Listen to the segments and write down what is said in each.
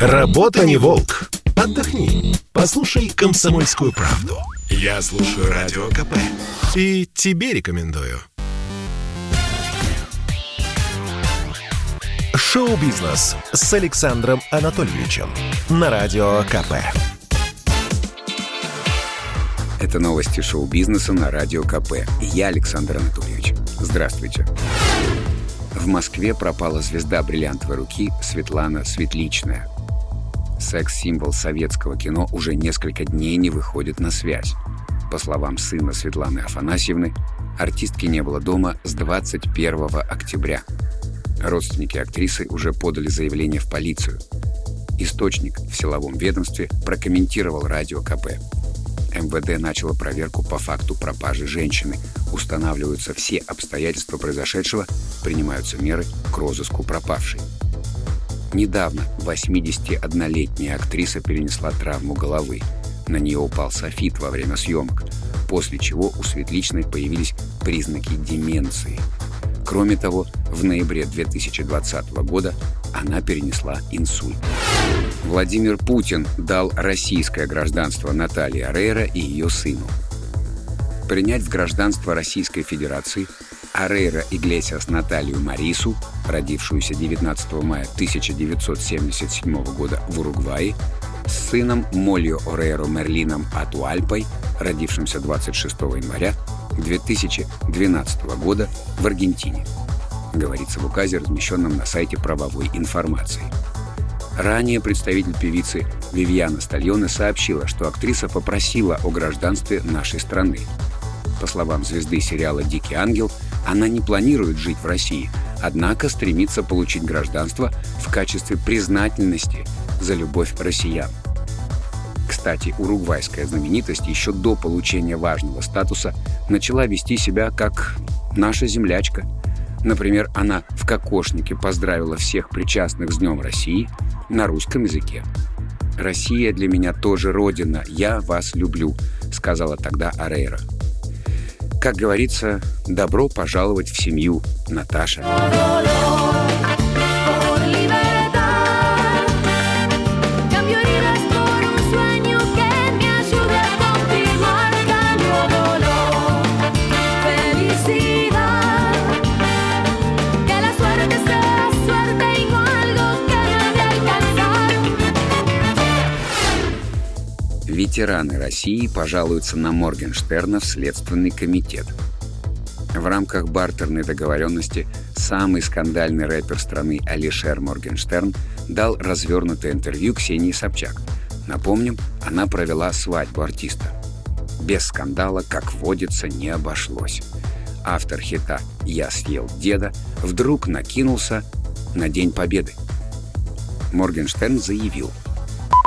Работа не волк. Отдохни. Послушай комсомольскую правду. Я слушаю радио КП. И тебе рекомендую. Шоу-бизнес с Александром Анатольевичем на радио КП. Это новости шоу-бизнеса на Радио КП. Я Александр Анатольевич. Здравствуйте. В Москве пропала звезда бриллиантовой руки Светлана Светличная. Секс-символ советского кино уже несколько дней не выходит на связь. По словам сына Светланы Афанасьевны, артистки не было дома с 21 октября. Родственники актрисы уже подали заявление в полицию. Источник в силовом ведомстве прокомментировал радио КП. МВД начало проверку по факту пропажи женщины. Устанавливаются все обстоятельства произошедшего, принимаются меры к розыску пропавшей. Недавно 81-летняя актриса перенесла травму головы. На нее упал софит во время съемок, после чего у Светличной появились признаки деменции. Кроме того, в ноябре 2020 года она перенесла инсульт. Владимир Путин дал российское гражданство Наталье Арейра и ее сыну. Принять в гражданство Российской Федерации Арейра Иглесиас Наталью Марису, родившуюся 19 мая 1977 года в Уругвае, с сыном Молью Орейро Мерлином Атуальпой, родившимся 26 января 2012 года в Аргентине, говорится в указе, размещенном на сайте правовой информации. Ранее представитель певицы Вивьяна Стальоне сообщила, что актриса попросила о гражданстве нашей страны. По словам звезды сериала «Дикий ангел», она не планирует жить в России, однако стремится получить гражданство в качестве признательности за любовь россиян. Кстати, уругвайская знаменитость еще до получения важного статуса начала вести себя как наша землячка. Например, она в кокошнике поздравила всех причастных с Днем России – на русском языке. «Россия для меня тоже родина, я вас люблю», — сказала тогда Арейра. Как говорится, добро пожаловать в семью, Наташа. Ветераны России пожалуются на Моргенштерна в Следственный комитет. В рамках бартерной договоренности самый скандальный рэпер страны Алишер Моргенштерн дал развернутое интервью Ксении Собчак. Напомним, она провела свадьбу артиста. Без скандала, как водится, не обошлось. Автор хита «Я съел деда» вдруг накинулся на День Победы. Моргенштерн заявил –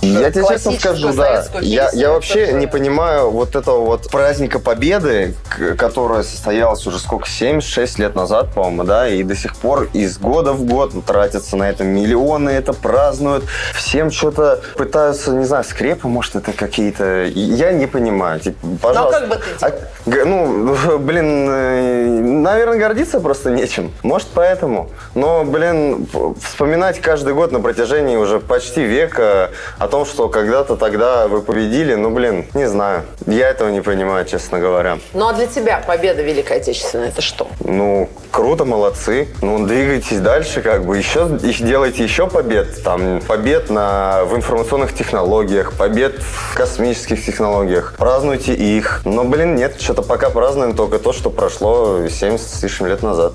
я тебе честно скажу, да. Я, я вообще не понимаю вот этого вот праздника Победы, которое состоялось уже сколько, 76 лет назад, по-моему, да, и до сих пор из года в год тратятся на это миллионы, это празднуют, всем что-то пытаются, не знаю, скрепы, может, это какие-то... Я не понимаю. Типа, пожалуйста. Ну, как бы ты... Типа? А, ну, блин, э, наверное, гордиться просто нечем. Может, поэтому. Но, блин, вспоминать каждый год на протяжении уже почти века о том, что когда-то тогда вы победили, ну, блин, не знаю. Я этого не понимаю, честно говоря. Ну, а для тебя победа Великой Отечественной это что? Ну, круто, молодцы. Ну, двигайтесь дальше, как бы, еще, делайте еще побед. Там, побед на, в информационных технологиях, побед в космических технологиях. Празднуйте их. Но, блин, нет, что-то пока празднуем только то, что прошло 70 с лишним лет назад.